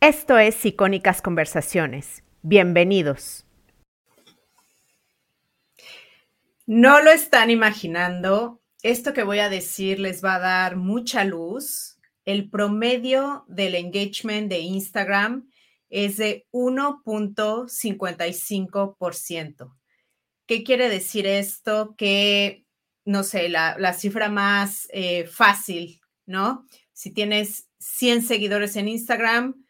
Esto es Icónicas Conversaciones. Bienvenidos. No lo están imaginando. Esto que voy a decir les va a dar mucha luz. El promedio del engagement de Instagram es de 1.55%. ¿Qué quiere decir esto? Que, no sé, la, cifra más eh, fácil, ¿no? Si tienes 100 seguidores en Instagram,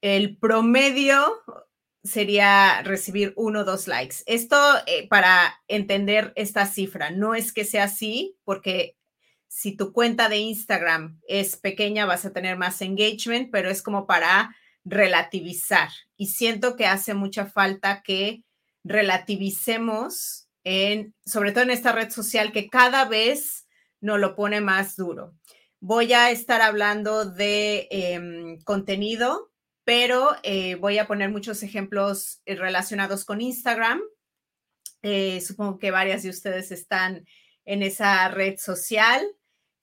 el promedio sería recibir uno o dos likes. Esto eh, para entender esta cifra, no es que sea así, porque si tu cuenta de Instagram es pequeña vas a tener más engagement, pero es como para relativizar. Y siento que hace mucha falta que relativicemos en, sobre todo en esta red social que cada vez nos lo pone más duro. Voy a estar hablando de em, contenido pero eh, voy a poner muchos ejemplos eh, relacionados con Instagram. Eh, supongo que varias de ustedes están en esa red social.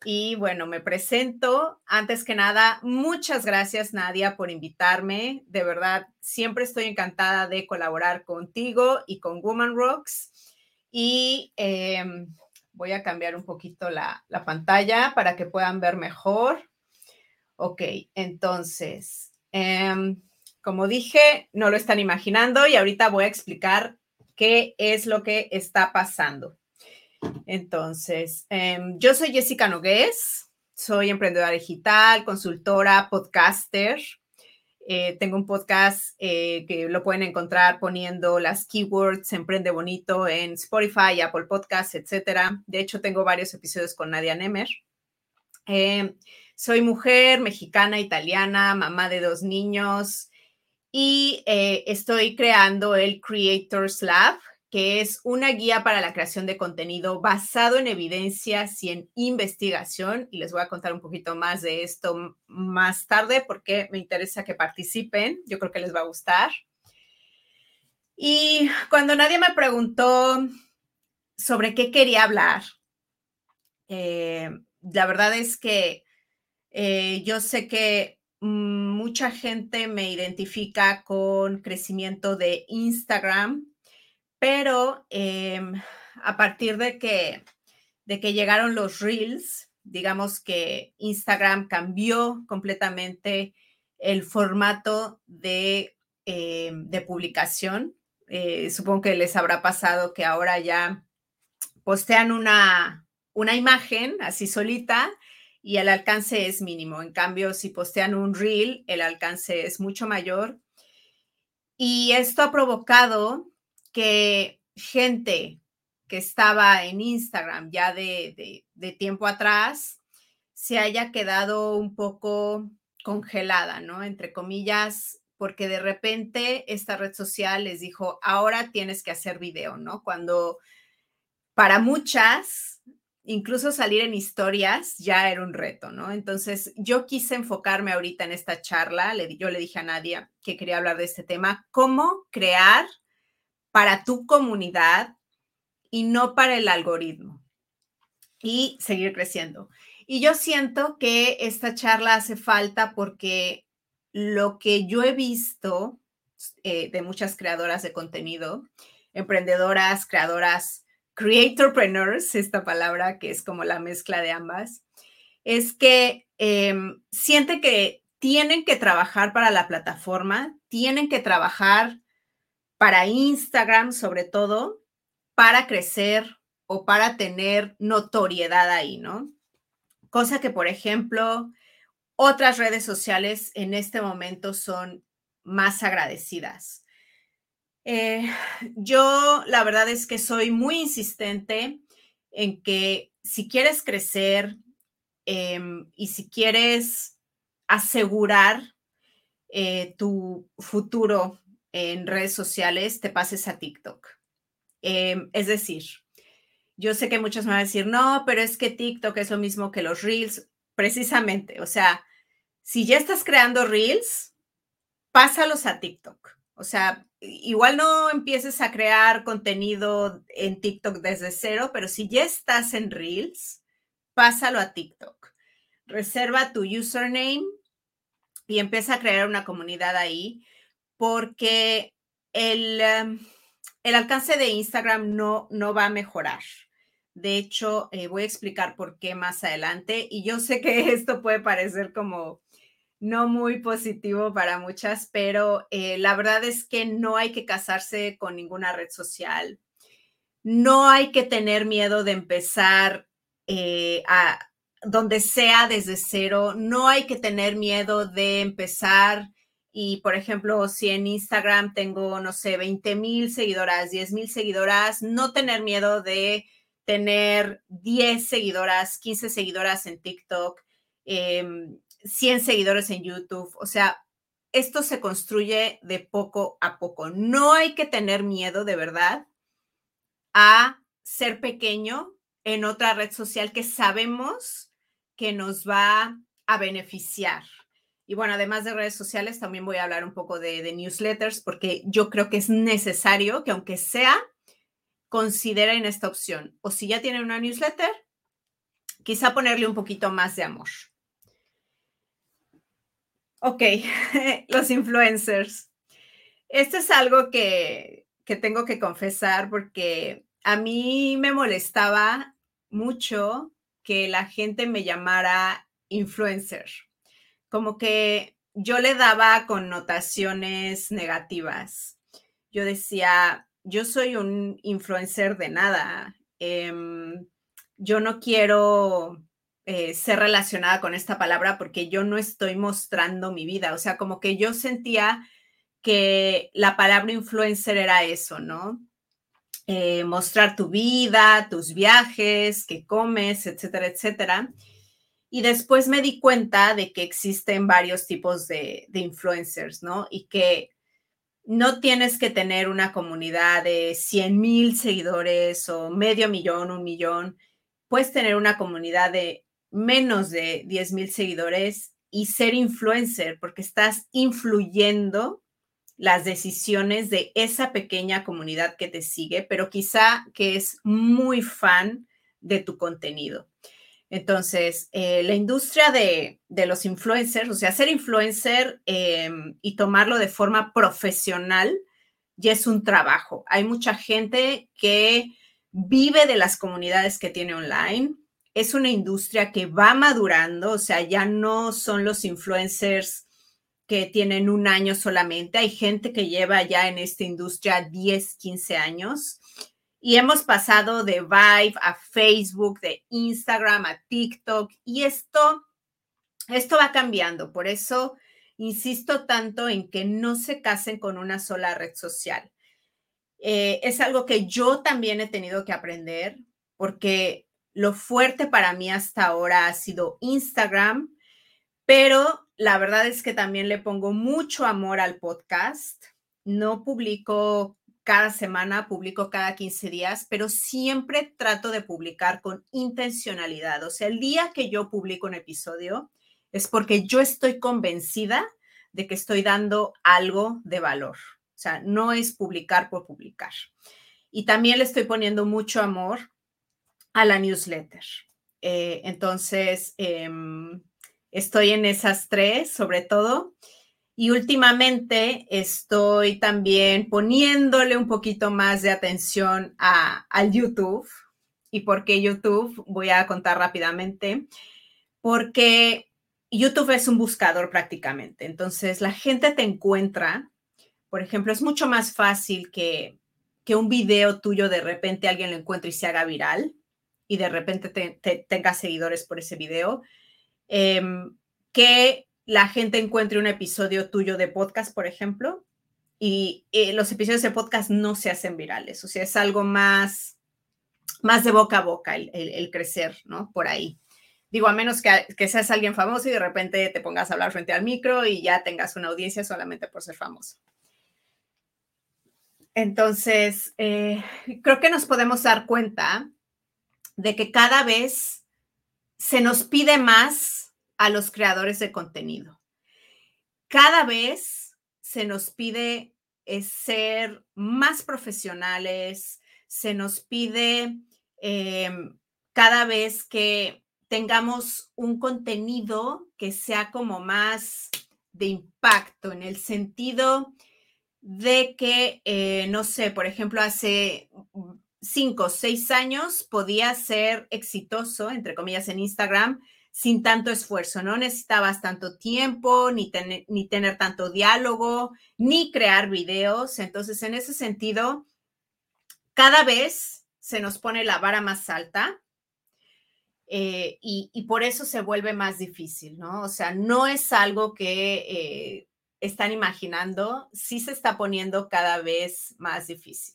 Y bueno, me presento. Antes que nada, muchas gracias Nadia por invitarme. De verdad, siempre estoy encantada de colaborar contigo y con Woman Rocks. Y em, voy a cambiar un poquito la, la pantalla para que puedan ver mejor. Ok, entonces, Em, como dije, no lo están imaginando y ahorita voy a explicar qué es lo que está pasando. Entonces, em, yo soy Jessica Nogués, soy emprendedora digital, consultora, podcaster. Eh, tengo un podcast eh, que lo pueden encontrar poniendo las keywords Emprende Bonito en Spotify, Apple Podcasts, etcétera. De hecho, tengo varios episodios con Nadia Nemer. Soy mujer mexicana, italiana, mamá de dos niños y eh, estoy creando el Creators Lab, que es una guía para la creación de contenido basado en evidencias y en investigación. Y les voy a contar un poquito más de esto más tarde porque me interesa que participen. Yo creo que les va a gustar. Y cuando nadie me preguntó sobre qué quería hablar, eh, la verdad es que eh, yo sé que mucha gente me identifica con crecimiento de Instagram, pero em, a partir de que, de que llegaron los reels, digamos que Instagram cambió completamente el formato de, em, de publicación. Eh, supongo que les habrá pasado que ahora ya postean una, una imagen así solita y el alcance es mínimo. En cambio, si postean un reel, el alcance es mucho mayor. Y esto ha provocado que gente que estaba en Instagram ya de, tiempo atrás se haya quedado un poco congelada, ¿no? Entre comillas, porque de repente esta red social les dijo, ahora tienes que hacer video, ¿no? Cuando para muchas incluso salir en historias ya era un reto, ¿no? Entonces, yo quise enfocarme ahorita en esta charla, yo le dije a Nadia que quería hablar de este tema, cómo crear para tu comunidad y no para el algoritmo y seguir creciendo. Y yo siento que esta charla hace falta porque lo que yo he visto eh, de muchas creadoras de contenido, emprendedoras, creadoras creatorpreneurs, esta palabra que es como la mezcla de ambas, es que eh, siente que tienen que trabajar para la plataforma, tienen que trabajar para Instagram sobre todo, para crecer o para tener notoriedad ahí, ¿no? Cosa que, por ejemplo, otras redes sociales en este momento son más agradecidas. Eh, yo la verdad es que soy muy insistente en que si quieres crecer em, y si quieres asegurar eh, tu futuro en redes sociales, te pases a TikTok. Em, es decir, yo sé que muchos me van a decir, no, pero es que TikTok es lo mismo que los Reels. Precisamente, o sea, si ya estás creando Reels, pásalos a TikTok. O sea, igual no empieces a crear contenido en TikTok desde cero, pero si ya estás en Reels, pásalo a TikTok. Reserva tu username y empieza a crear una comunidad ahí porque el, em, el alcance de Instagram no, no va a mejorar. De hecho, eh, voy a explicar por qué más adelante. Y yo sé que esto puede parecer como no muy positivo para muchas, pero eh, la verdad es que no hay que casarse con ninguna red social. No hay que tener miedo de empezar eh, a donde sea desde cero. No hay que tener miedo de empezar y, por ejemplo, si en Instagram tengo, no sé, 20 mil seguidoras, 10 mil seguidoras, no tener miedo de tener 10 seguidoras, 15 seguidoras en TikTok, 100 em, seguidores en YouTube. O sea, esto se construye de poco a poco. No hay que tener miedo, de verdad, a ser pequeño en otra red social que sabemos que nos va a beneficiar. Y bueno, además de redes sociales, también voy a hablar un poco de, de newsletters porque yo creo que es necesario que aunque sea consideren esta opción. O si ya tienen una newsletter, quizá ponerle un poquito más de amor. Ok, los influencers. Esto es algo que, que tengo que confesar porque a mí me molestaba mucho que la gente me llamara influencer. Como que yo le daba connotaciones negativas. Yo decía, yo soy un influencer de nada. Em, yo no quiero eh, ser relacionada con esta palabra porque yo no estoy mostrando mi vida. O sea, como que yo sentía que la palabra influencer era eso, ¿no? Eh, mostrar tu vida, tus viajes, qué comes, etcétera, etcétera. Y después me di cuenta de que existen varios tipos de, de influencers, ¿no? Y que no tienes que tener una comunidad de 100 mil seguidores o medio millón, un millón. Puedes tener una comunidad de menos de 10 mil seguidores y ser influencer porque estás influyendo las decisiones de esa pequeña comunidad que te sigue, pero quizá que es muy fan de tu contenido. Entonces, eh, la industria de, los influencers, o sea, ser influencer em, y tomarlo de forma profesional, ya es un trabajo. Hay mucha gente que vive de las comunidades que tiene online. Es una industria que va madurando, o sea, ya no son los influencers que tienen un año solamente. Hay gente que lleva ya en esta industria 10, 15 años y hemos pasado de Vive a Facebook, de Instagram a TikTok y esto, esto va cambiando. Por eso insisto tanto en que no se casen con una sola red social. Eh, es algo que yo también he tenido que aprender porque lo fuerte para mí hasta ahora ha sido Instagram, pero la verdad es que también le pongo mucho amor al podcast. No publico cada semana, publico cada 15 días, pero siempre trato de publicar con intencionalidad. O sea, el día que yo publico un episodio es porque yo estoy convencida de que estoy dando algo de valor. O sea, no es publicar por publicar. Y también le estoy poniendo mucho amor a la newsletter. Eh, entonces, em, estoy en esas tres, sobre todo. Y últimamente estoy también poniéndole un poquito más de atención a, al YouTube. ¿Y por qué YouTube? Voy a contar rápidamente. Porque YouTube es un buscador prácticamente. Entonces, la gente te encuentra. Por ejemplo, es mucho más fácil que, que un video tuyo de repente alguien lo encuentre y se haga viral y de repente te, tenga seguidores por ese video, em, que la gente encuentre un episodio tuyo de podcast, por ejemplo, y eh, los episodios de podcast no se hacen virales, o sea, es algo más, más de boca a boca el, crecer, ¿no? Por ahí. Digo, a menos que, que, seas alguien famoso y de repente te pongas a hablar frente al micro y ya tengas una audiencia solamente por ser famoso. Entonces, eh, creo que nos podemos dar cuenta de que cada vez se nos pide más a los creadores de contenido. Cada vez se nos pide eh, ser más profesionales, se nos pide em, cada vez que tengamos un contenido que sea como más de impacto en el sentido de que, eh, no sé, por ejemplo, hace cinco o seis años podía ser exitoso, entre comillas, en Instagram sin tanto esfuerzo, no necesitabas tanto tiempo, ni, ni tener tanto diálogo, ni crear videos. Entonces, en ese sentido, cada vez se nos pone la vara más alta eh, y, por eso se vuelve más difícil, ¿no? O sea, no es algo que eh, están imaginando, sí se está poniendo cada vez más difícil.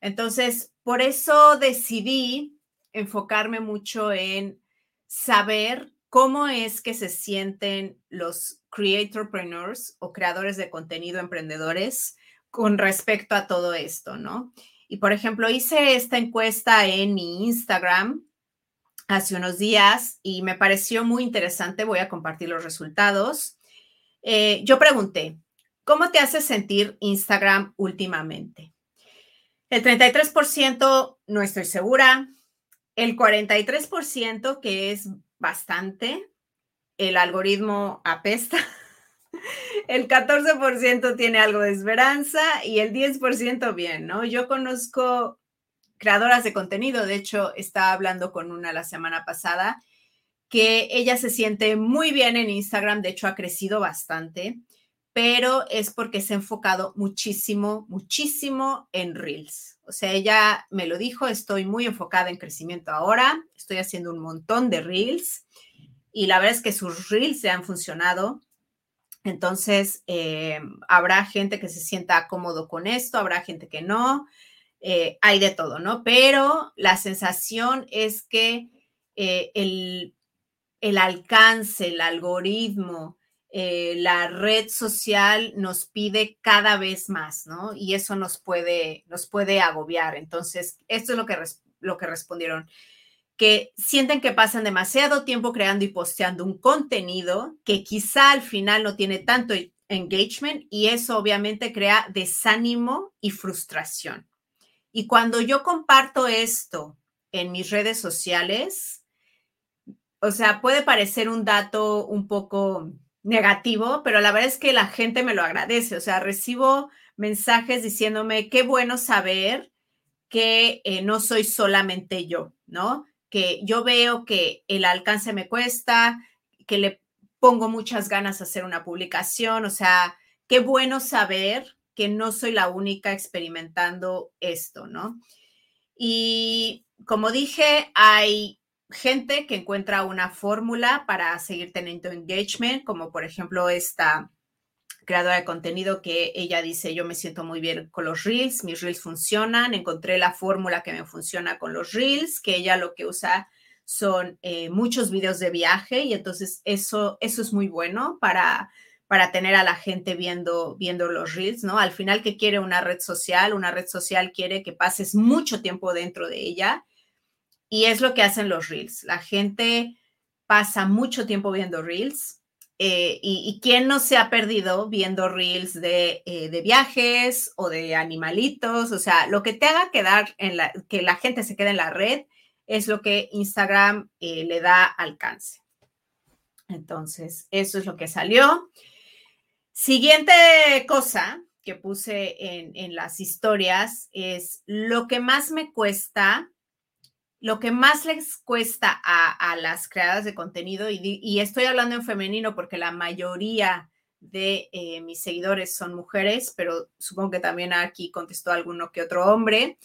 Entonces, por eso decidí enfocarme mucho en saber cómo es que se sienten los creatorpreneurs o creadores de contenido emprendedores con respecto a todo esto, ¿no? Y por ejemplo, hice esta encuesta en mi Instagram hace unos días y me pareció muy interesante. Voy a compartir los resultados. Eh, yo pregunté, ¿cómo te hace sentir Instagram últimamente? El 33% no estoy segura. El 43%, que es bastante, el algoritmo apesta. El 14% tiene algo de esperanza y el 10% bien, ¿no? Yo conozco creadoras de contenido. De hecho, estaba hablando con una la semana pasada que ella se siente muy bien en Instagram, de hecho ha crecido bastante, pero es porque se ha enfocado muchísimo, muchísimo en Reels. O sea, ella me lo dijo, estoy muy enfocada en crecimiento ahora, estoy haciendo un montón de Reels y la verdad es que sus Reels se han funcionado. Entonces, eh, habrá gente que se sienta cómodo con esto, habrá gente que no. Eh, hay de todo, ¿no? Pero la sensación es que eh, el, alcance, el algoritmo, eh, la red social nos pide cada vez más, ¿no? Y eso nos puede, nos puede agobiar. Entonces, esto es lo que, lo que respondieron, que sienten que pasan demasiado tiempo creando y posteando un contenido que quizá al final no tiene tanto engagement y eso obviamente crea desánimo y frustración. Y cuando yo comparto esto en mis redes sociales, o sea, puede parecer un dato un poco negativo, pero la verdad es que la gente me lo agradece. O sea, recibo mensajes diciéndome, qué bueno saber que eh, no soy solamente yo, ¿no? Que yo veo que el alcance me cuesta, que le pongo muchas ganas a hacer una publicación, o sea, qué bueno saber que no soy la única experimentando esto, ¿no? Y como dije, hay gente que encuentra una fórmula para seguir teniendo engagement, como por ejemplo esta creadora de contenido que ella dice, yo me siento muy bien con los reels, mis reels funcionan, encontré la fórmula que me funciona con los reels, que ella lo que usa son eh, muchos videos de viaje y entonces eso, eso es muy bueno para para tener a la gente viendo, viendo los reels, ¿no? Al final, ¿qué quiere una red social? Una red social quiere que pases mucho tiempo dentro de ella y es lo que hacen los reels. La gente pasa mucho tiempo viendo reels eh, y, quién no se ha perdido viendo reels de, eh, de, viajes o de animalitos, o sea, lo que te haga quedar en la, que la gente se quede en la red es lo que Instagram eh, le da alcance. Entonces, eso es lo que salió. Siguiente cosa que puse en, las historias es lo que más me cuesta, lo que más les cuesta a, las creadoras de contenido, y, estoy hablando en femenino porque la mayoría de eh, mis seguidores son mujeres, pero supongo que también aquí contestó alguno que otro hombre.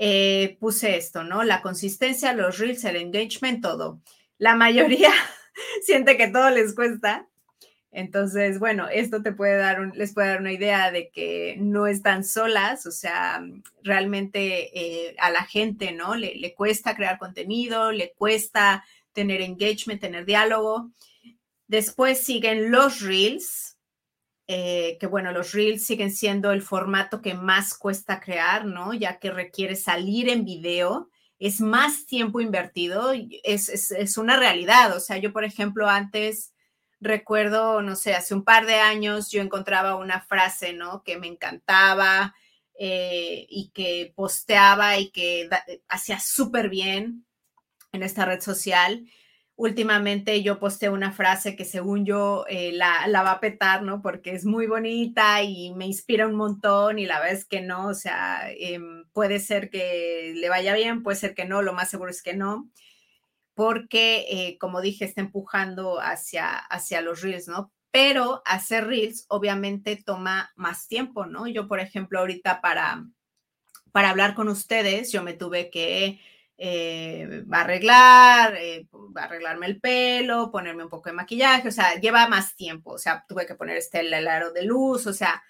Eh, puse esto, ¿no? La consistencia, los reels, el engagement, todo. La mayoría siente que todo les cuesta entonces, bueno, esto te puede dar les puede dar una idea de que no están solas, o sea, realmente eh, a la gente, ¿no? Le, cuesta crear contenido, le cuesta tener engagement, tener diálogo. Después siguen los reels, eh, que bueno, los reels siguen siendo el formato que más cuesta crear, ¿no? Ya que requiere salir en video, es más tiempo invertido, es, es una realidad. O sea, yo, por ejemplo, antes recuerdo, no sé, hace un par de años yo encontraba una frase, ¿no? Que me encantaba eh, y que posteaba y que hacía súper bien en esta red social. últimamente yo posté una frase que según yo eh, la, va a petar, ¿no? Porque es muy bonita y me inspira un montón y la es que no, o sea, em, puede ser que le vaya bien, puede ser que no, lo más seguro es que no, porque eh, como dije, está empujando hacia, hacia los reels, ¿no? Pero hacer reels obviamente toma más tiempo, ¿no? Yo, por ejemplo, ahorita para, para hablar con ustedes, yo me tuve que eh, arreglar, eh, arreglarme el pelo, ponerme un poco de maquillaje, o sea, lleva más tiempo, o sea, tuve que poner este el aro de luz, o sea,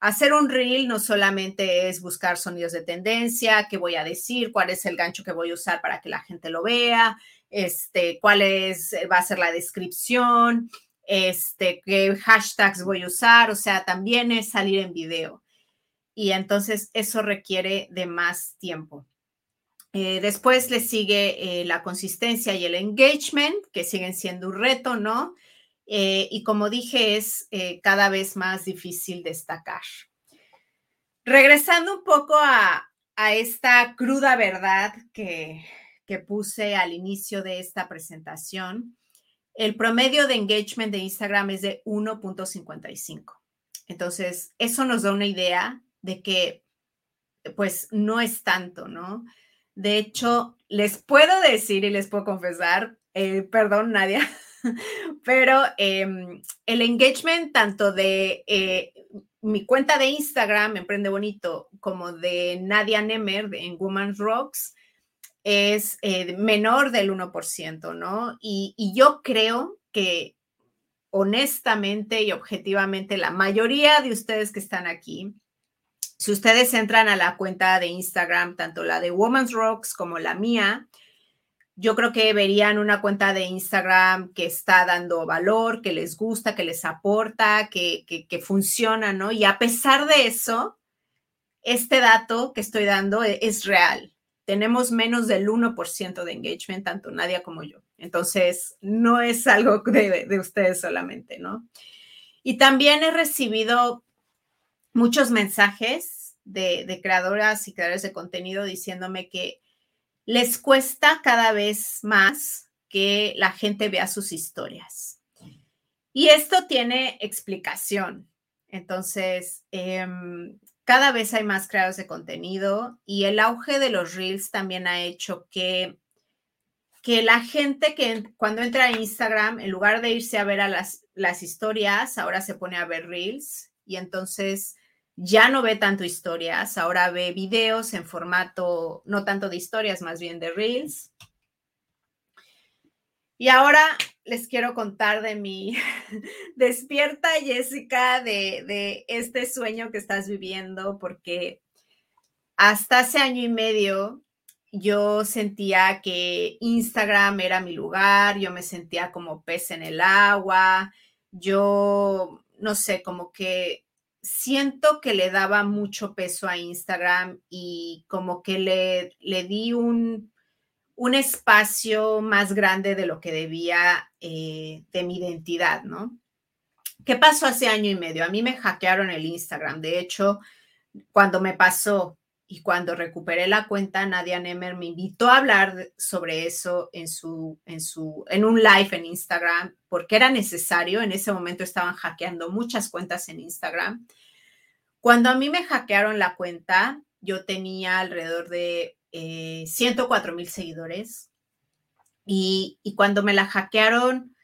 hacer un reel no solamente es buscar sonidos de tendencia, qué voy a decir, cuál es el gancho que voy a usar para que la gente lo vea, este, cuál es, eh, va a ser la descripción, este, qué hashtags voy a usar, o sea, también es salir en video. Y entonces eso requiere de más tiempo. Eh, después le sigue eh, la consistencia y el engagement, que siguen siendo un reto, ¿no? Y como dije, es cada vez más difícil destacar. Regresando un poco a, esta cruda verdad que, que puse al inicio de esta presentación, el promedio de engagement de Instagram es de 1.55. Entonces, eso nos da una idea de que, pues, no es tanto, ¿no? De hecho, les puedo decir y les puedo confesar, eh, perdón, Nadia, pero em, el engagement tanto de eh, mi cuenta de Instagram, Emprende Bonito, como de Nadia Nemer en Woman's Rocks, es eh, menor del 1%, ¿no? Y, yo creo que honestamente y objetivamente la mayoría de ustedes que están aquí, si ustedes entran a la cuenta de Instagram, tanto la de Woman's Rocks como la mía, yo creo que verían una cuenta de Instagram que está dando valor, que les gusta, que les aporta, que, que, funciona, ¿no? Y a pesar de eso, este dato que estoy dando e, es, real. Tenemos menos del 1% de engagement, tanto Nadia como yo. Entonces, no es algo de, de ustedes solamente, ¿no? Y también he recibido muchos mensajes de, creadoras y creadores de contenido diciéndome que les cuesta cada vez más que la gente vea sus historias. Y esto tiene explicación. Entonces, em, cada vez hay más creadores de contenido y el auge de los reels también ha hecho que, que la gente que cuando entra a Instagram, en lugar de irse a ver las, las historias, ahora se pone a ver reels y entonces ya no ve tanto historias, ahora ve videos en formato, no tanto de historias, más bien de reels. Y ahora les quiero contar de mi despierta, Jessica, de, de este sueño que estás viviendo, porque hasta hace año y medio yo sentía que Instagram era mi lugar, yo me sentía como pez en el agua, yo no sé, como que siento que le daba mucho peso a Instagram y como que le, le di un, un espacio más grande de lo que debía eh, de mi identidad, ¿no? ¿Qué pasó hace año y medio? A mí me hackearon el Instagram. De hecho, cuando me pasó y cuando recuperé la cuenta, Nadia Nemer me invitó a hablar sobre eso en, su, en, su, en un live en Instagram, porque era necesario. En ese momento estaban hackeando muchas cuentas en Instagram. Cuando a mí me hackearon la cuenta, yo tenía alrededor de 104 eh, mil seguidores. Y, y cuando me la hackearon,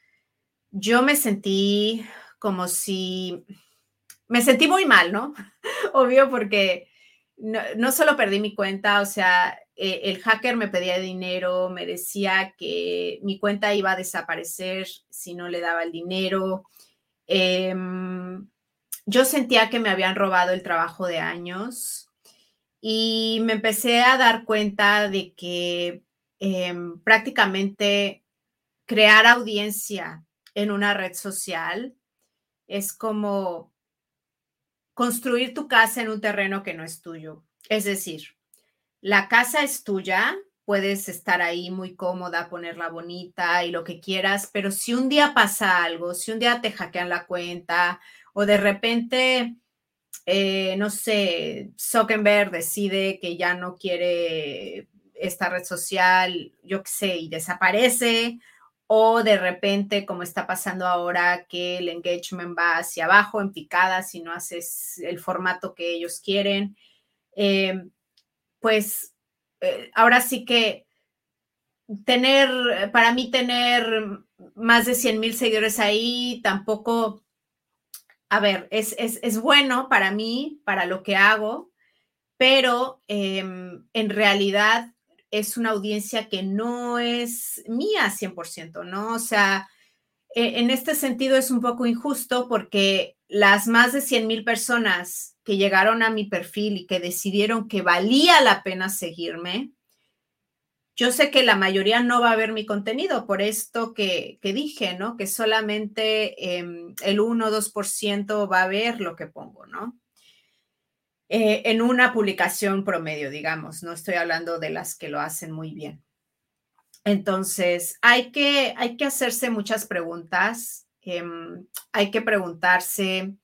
yo me sentí como si, me sentí muy mal, ¿no? Obvio, porque no, solo perdí mi cuenta, o sea, eh, el hacker me pedía dinero, me decía que mi cuenta iba a desaparecer si no le daba el dinero. Eh, yo sentía que me habían robado el trabajo de años y me empecé a dar cuenta de que em, prácticamente crear audiencia en una red social es como construir tu casa en un terreno que no es tuyo. Es decir, la casa es tuya, puedes estar ahí muy cómoda, ponerla bonita y lo que quieras, pero si un día pasa algo, si un día te hackean la cuenta o de repente, eh, no sé, Zuckerberg decide que ya no quiere esta red social, yo qué sé, y desaparece, o de repente, como está pasando ahora, que el engagement va hacia abajo en picada si no haces el formato que ellos quieren. Eh, pues eh, ahora sí que tener, para mí tener más de 100 mil seguidores ahí tampoco, a ver, es, es, bueno para mí, para lo que hago, pero em, en realidad es una audiencia que no es mía 100%, ¿no? O sea, e, en este sentido es un poco injusto porque las más de 100 mil personas que llegaron a mi perfil y que decidieron que valía la pena seguirme, yo sé que la mayoría no va a ver mi contenido por esto que, dije, ¿no? Que solamente em, el 1 o 2% va a ver lo que pongo, ¿no? Eh, en una publicación promedio, digamos, no estoy hablando de las que lo hacen muy bien. Entonces, hay que, hay que hacerse muchas preguntas. Em, hay que preguntarse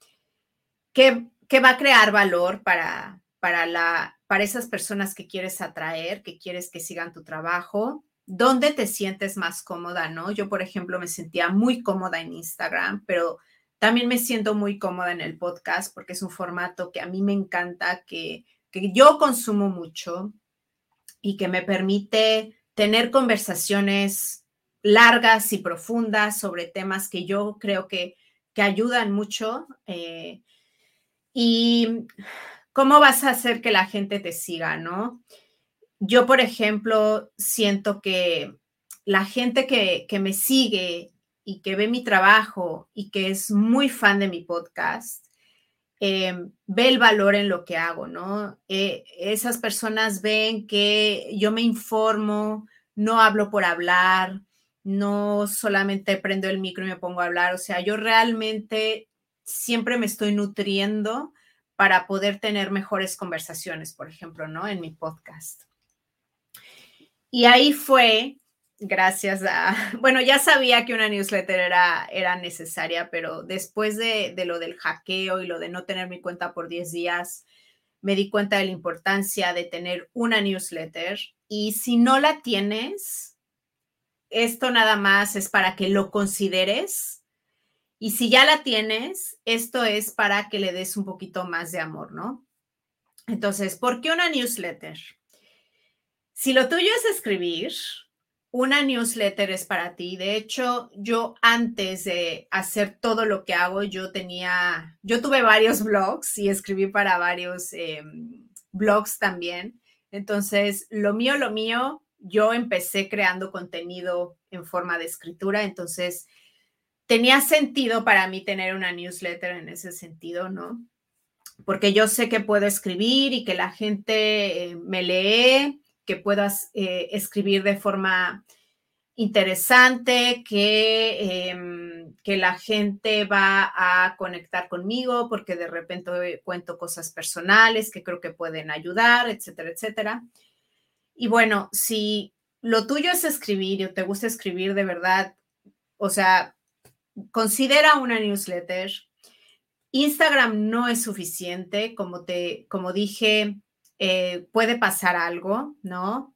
qué, qué, va a crear valor para, para, la, para esas personas que quieres atraer, que quieres que sigan tu trabajo. ¿Dónde te sientes más cómoda, no? Yo, por ejemplo, me sentía muy cómoda en Instagram, pero también me siento muy cómoda en el podcast porque es un formato que a mí me encanta, que, yo consumo mucho y que me permite tener conversaciones largas y profundas sobre temas que yo creo que, que ayudan mucho. Eh, y cómo vas a hacer que la gente te siga, ¿no? Yo, por ejemplo, siento que la gente que, que me sigue y que ve mi trabajo y que es muy fan de mi podcast, eh, ve el valor en lo que hago, ¿no? Eh, esas personas ven que yo me informo, no hablo por hablar, no solamente prendo el micro y me pongo a hablar, o sea, yo realmente siempre me estoy nutriendo para poder tener mejores conversaciones, por ejemplo, ¿no? En mi podcast. Y ahí fue gracias a, bueno, ya sabía que una newsletter era, era necesaria, pero después de, lo del hackeo y lo de no tener mi cuenta por 10 días, me di cuenta de la importancia de tener una newsletter y si no la tienes, esto nada más es para que lo consideres y si ya la tienes, esto es para que le des un poquito más de amor, ¿no? Entonces, ¿por qué una newsletter? Si lo tuyo es escribir, una newsletter es para ti. De hecho, yo antes de hacer todo lo que hago, yo tenía, yo tuve varios blogs y escribí para varios em, blogs también. Entonces, lo mío, lo mío, yo empecé creando contenido en forma de escritura. Entonces, tenía sentido para mí tener una newsletter en ese sentido, ¿no? Porque yo sé que puedo escribir y que la gente eh, me lee que puedas eh, escribir de forma interesante, que, em, que la gente va a conectar conmigo porque de repente cuento cosas personales que creo que pueden ayudar, etcétera, etcétera. Y bueno, si lo tuyo es escribir o te gusta escribir de verdad, o sea, considera una newsletter. Instagram no es suficiente, como te, como dije, eh, puede pasar algo, ¿no?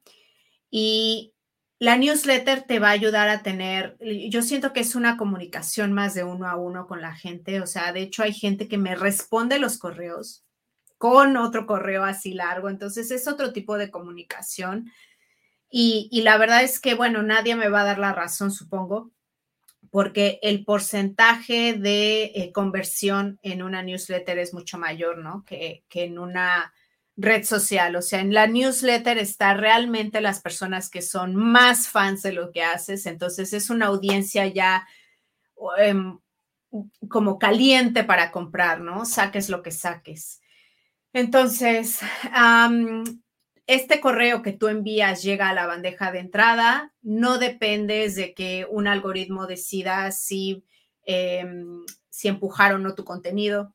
Y la newsletter te va a ayudar a tener, yo siento que es una comunicación más de uno a uno con la gente, o sea, de hecho hay gente que me responde los correos con otro correo así largo, entonces es otro tipo de comunicación. Y, la verdad es que, bueno, nadie me va a dar la razón, supongo, porque el porcentaje de eh, conversión en una newsletter es mucho mayor, ¿no? Que, que en una red social. O sea, en la newsletter está realmente las personas que son más fans de lo que haces. Entonces es una audiencia ya em, como caliente para comprar, ¿no? Saques lo que saques. Entonces, este correo que tú envías llega a la bandeja de entrada. No dependes de que un algoritmo decida si, em, si empujar o no tu contenido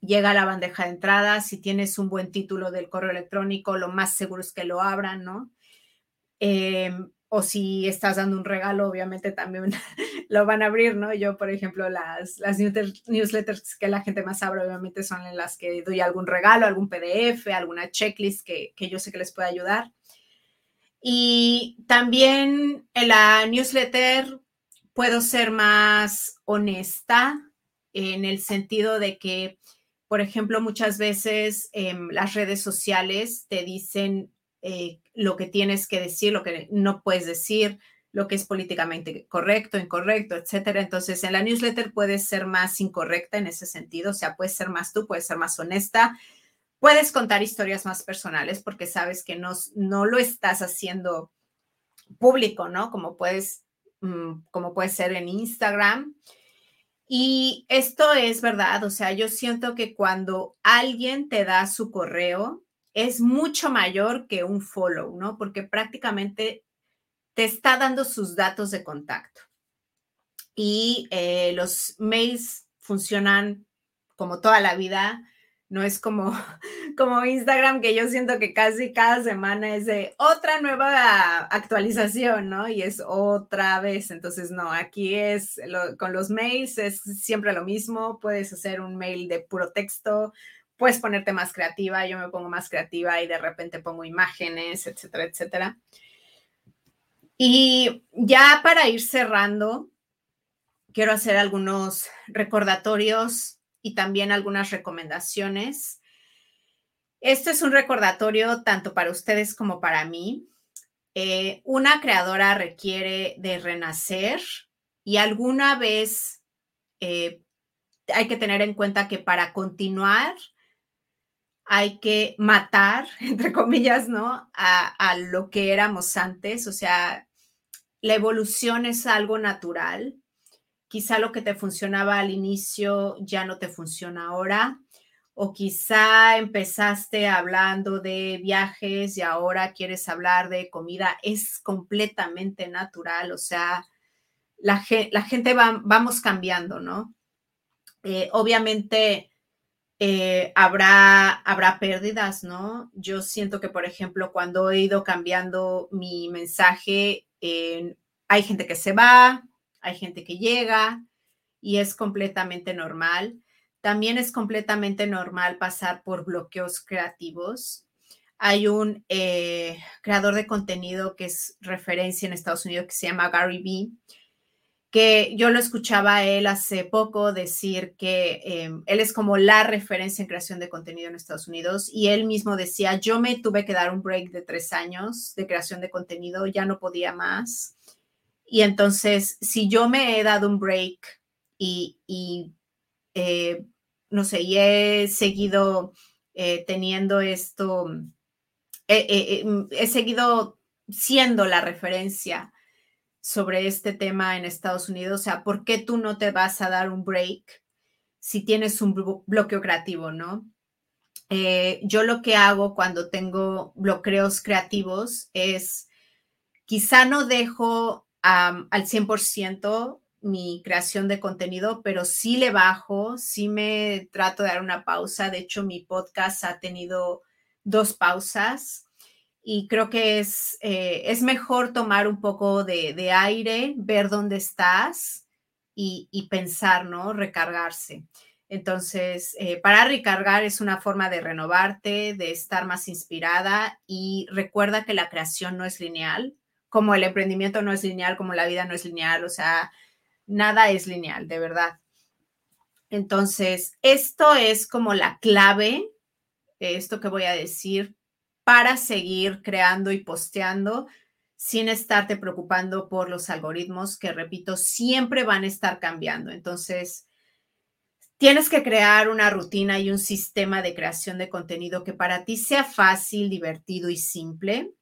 llega a la bandeja de entrada, si tienes un buen título del correo electrónico, lo más seguro es que lo abran, ¿no? Em, o si estás dando un regalo, obviamente también lo van a abrir, ¿no? Yo, por ejemplo, las, las newsletters que la gente más abre, obviamente, son en las que doy algún regalo, algún PDF, alguna checklist que, que yo sé que les puede ayudar. Y también en la newsletter puedo ser más honesta en el sentido de que, por ejemplo, muchas veces em, las redes sociales te dicen eh, lo que tienes que decir, lo que no puedes decir, lo que es políticamente correcto, incorrecto, etcétera. Entonces, en la newsletter puedes ser más incorrecta en ese sentido, o sea, puedes ser más tú, puedes ser más honesta, puedes contar historias más personales porque sabes que no, no lo estás haciendo público, ¿no? Como puedes, mm, como puede ser en Instagram. Y esto es verdad, o sea, yo siento que cuando alguien te da su correo, es mucho mayor que un follow, ¿no? Porque prácticamente te está dando sus datos de contacto. Y eh, los mails funcionan como toda la vida. No es como, como Instagram, que yo siento que casi cada semana es de otra nueva actualización, ¿no? Y es otra vez. Entonces, no, aquí es con los mails, es siempre lo mismo. Puedes hacer un mail de puro texto, puedes ponerte más creativa. Yo me pongo más creativa y de repente pongo imágenes, etcétera, etcétera. Y ya para ir cerrando, quiero hacer algunos recordatorios y también algunas recomendaciones. Este es un recordatorio tanto para ustedes como para mí. Eh, una creadora requiere de renacer y alguna vez eh, hay que tener en cuenta que para continuar hay que matar, entre comillas, ¿no? A, lo que éramos antes, o sea, la evolución es algo natural. Quizá lo que te funcionaba al inicio ya no te funciona ahora. O quizá empezaste hablando de viajes y ahora quieres hablar de comida. Es completamente natural. O sea, la, la gente va, vamos cambiando, ¿no? Eh, obviamente eh, habrá, habrá pérdidas, ¿no? Yo siento que, por ejemplo, cuando he ido cambiando mi mensaje, hay gente que se va, hay gente que llega y es completamente normal. También es completamente normal pasar por bloqueos creativos. Hay un eh, creador de contenido que es referencia en Estados Unidos que se llama Gary Vee, que yo lo escuchaba a él hace poco decir que em, él es como la referencia en creación de contenido en Estados Unidos y él mismo decía, yo me tuve que dar un break de tres años de creación de contenido, ya no podía más. Y entonces, si yo me he dado un break y, eh, no sé, y he seguido eh, teniendo esto, he seguido siendo la referencia sobre este tema en Estados Unidos. O sea, ¿por qué tú no te vas a dar un break si tienes un bloqueo creativo, no? Eh, yo lo que hago cuando tengo bloqueos creativos es, quizá no dejo al 100% mi creación de contenido, pero sí le bajo, sí me trato de dar una pausa. De hecho, mi podcast ha tenido dos pausas y creo que es, eh, es mejor tomar un poco de, aire, ver dónde estás y, pensar, ¿no? Recargarse. Entonces, eh, para recargar es una forma de renovarte, de estar más inspirada y recuerda que la creación no es lineal, como el emprendimiento no es lineal, como la vida no es lineal, o sea, nada es lineal, de verdad. Entonces, esto es como la clave, esto que voy a decir, para seguir creando y posteando sin estarte preocupando por los algoritmos que, repito, siempre van a estar cambiando. Entonces, tienes que crear una rutina y un sistema de creación de contenido que para ti sea fácil, divertido y simple.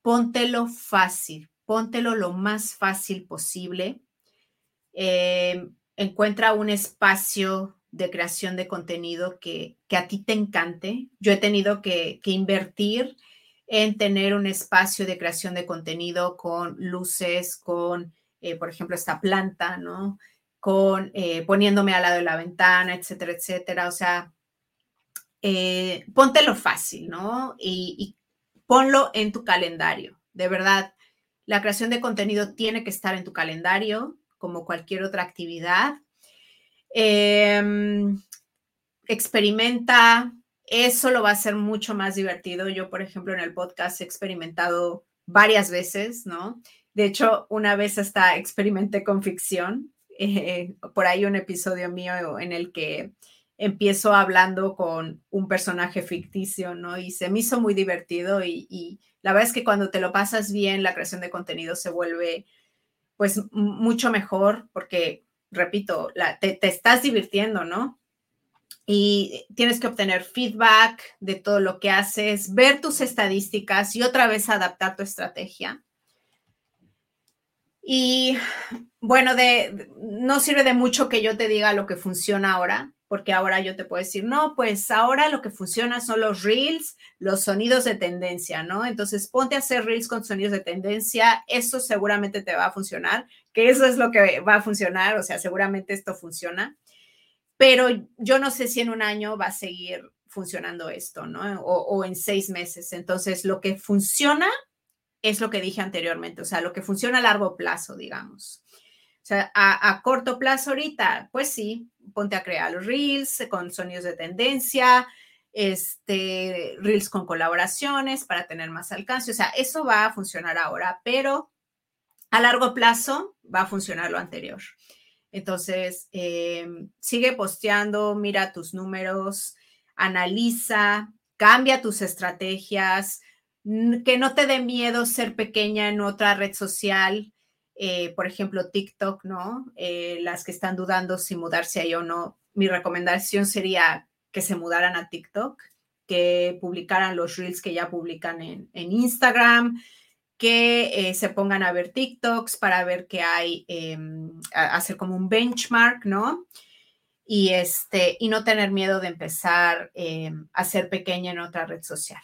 Póntelo fácil, póntelo lo más fácil posible. Eh, encuentra un espacio de creación de contenido que, a ti te encante. Yo he tenido que, invertir en tener un espacio de creación de contenido con luces, con, eh, por ejemplo, esta planta, ¿no? Con eh, poniéndome al lado de la ventana, etcétera, etcétera. O sea, eh, póntelo fácil, ¿no? Y, y ponlo en tu calendario. De verdad, la creación de contenido tiene que estar en tu calendario, como cualquier otra actividad. Em, experimenta, eso lo va a hacer mucho más divertido. Yo, por ejemplo, en el podcast he experimentado varias veces, ¿no? De hecho, una vez hasta experimenté con ficción. Eh, por ahí un episodio mío en el que empiezo hablando con un personaje ficticio, ¿no? Y se me hizo muy divertido y, la verdad es que cuando te lo pasas bien, la creación de contenido se vuelve pues mucho mejor porque, repito, te, te estás divirtiendo, ¿no? y tienes que obtener feedback de todo lo que haces, ver tus estadísticas y otra vez adaptar tu estrategia. Y bueno, de, no sirve de mucho que yo te diga lo que funciona ahora, porque ahora yo te puedo decir, no, pues ahora lo que funciona son los reels, los sonidos de tendencia, ¿no? Entonces ponte a hacer reels con sonidos de tendencia, eso seguramente te va a funcionar, que eso es lo que va a funcionar, o sea, seguramente esto funciona pero yo no sé si en un año va a seguir funcionando esto, ¿no? O, en seis meses. Entonces, lo que funciona es lo que dije anteriormente, o sea, lo que funciona a largo plazo, digamos. O sea, a, corto plazo ahorita, pues sí, ponte a crear los reels con sonidos de tendencia, este, reels con colaboraciones para tener más alcance. O sea, eso va a funcionar ahora, pero a largo plazo va a funcionar lo anterior. Entonces, em, sigue posteando, mira tus números, analiza, cambia tus estrategias, que no te dé miedo ser pequeña en otra red social, eh, por ejemplo, TikTok, ¿no? Eh, las que están dudando si mudarse ahí o no, mi recomendación sería que se mudaran a TikTok, que publicaran los reels que ya publican en Instagram, que eh, se pongan a ver TikToks para ver qué hay, em, hacer como un benchmark, ¿no? Y, este, y no tener miedo de empezar em, a ser pequeña en otra red social.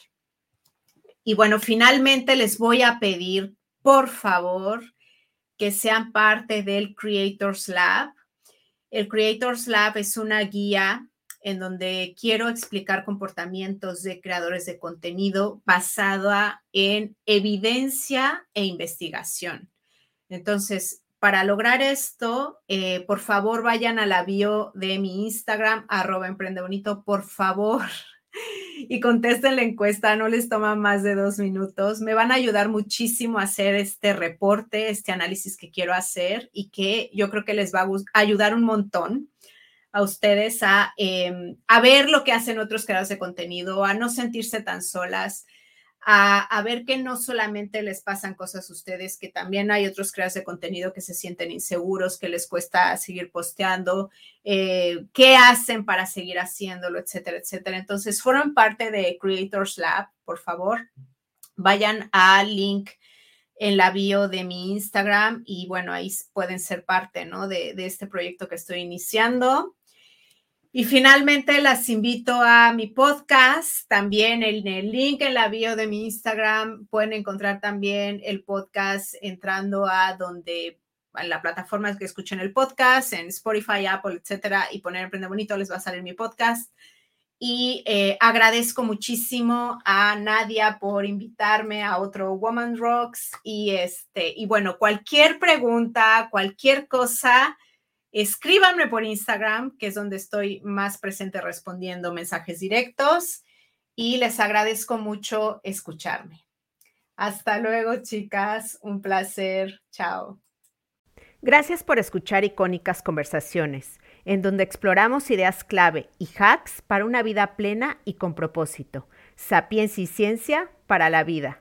Y bueno, finalmente les voy a pedir, por favor, que sean parte del Creators Lab. El Creators Lab es una guía en donde quiero explicar comportamientos de creadores de contenido basada en evidencia e investigación. Entonces, para lograr esto, eh, por favor vayan a la de mi Instagram, arroba emprende bonito, por favor, y contesten la encuesta, no les toma más de dos minutos. Me van a ayudar muchísimo a hacer este reporte, este análisis que quiero hacer y que yo creo que les va a ayudar un montón a ustedes em, a, ver lo que hacen otros creadores de contenido, a no sentirse tan solas, a, ver que no solamente les pasan cosas a ustedes, que también hay otros creadores de contenido que se sienten inseguros, que les cuesta seguir posteando, eh, qué hacen para seguir haciéndolo, etcétera, etcétera. Entonces, fueron parte de Creators Lab, por favor, vayan al link en la bio de mi Instagram y bueno, ahí pueden ser parte, ¿no? De, de este proyecto que estoy iniciando. Y finalmente las invito a mi podcast, también en el link en la bio de mi Instagram pueden encontrar también el podcast entrando a donde en la plataforma que escuchen el podcast, en Spotify, Apple, etcétera, y poner Emprende Bonito les va a salir mi podcast. Y eh, agradezco muchísimo a Nadia por invitarme a otro Woman Rocks. Y este, y bueno, cualquier pregunta, cualquier cosa, Escríbanme por Instagram, que es donde estoy más presente respondiendo mensajes directos y les agradezco mucho escucharme. Hasta luego, chicas. Un placer. Chao. Gracias por escuchar Icónicas Conversaciones, en donde exploramos ideas clave y hacks para una vida plena y con propósito. Sapiencia y ciencia para la vida.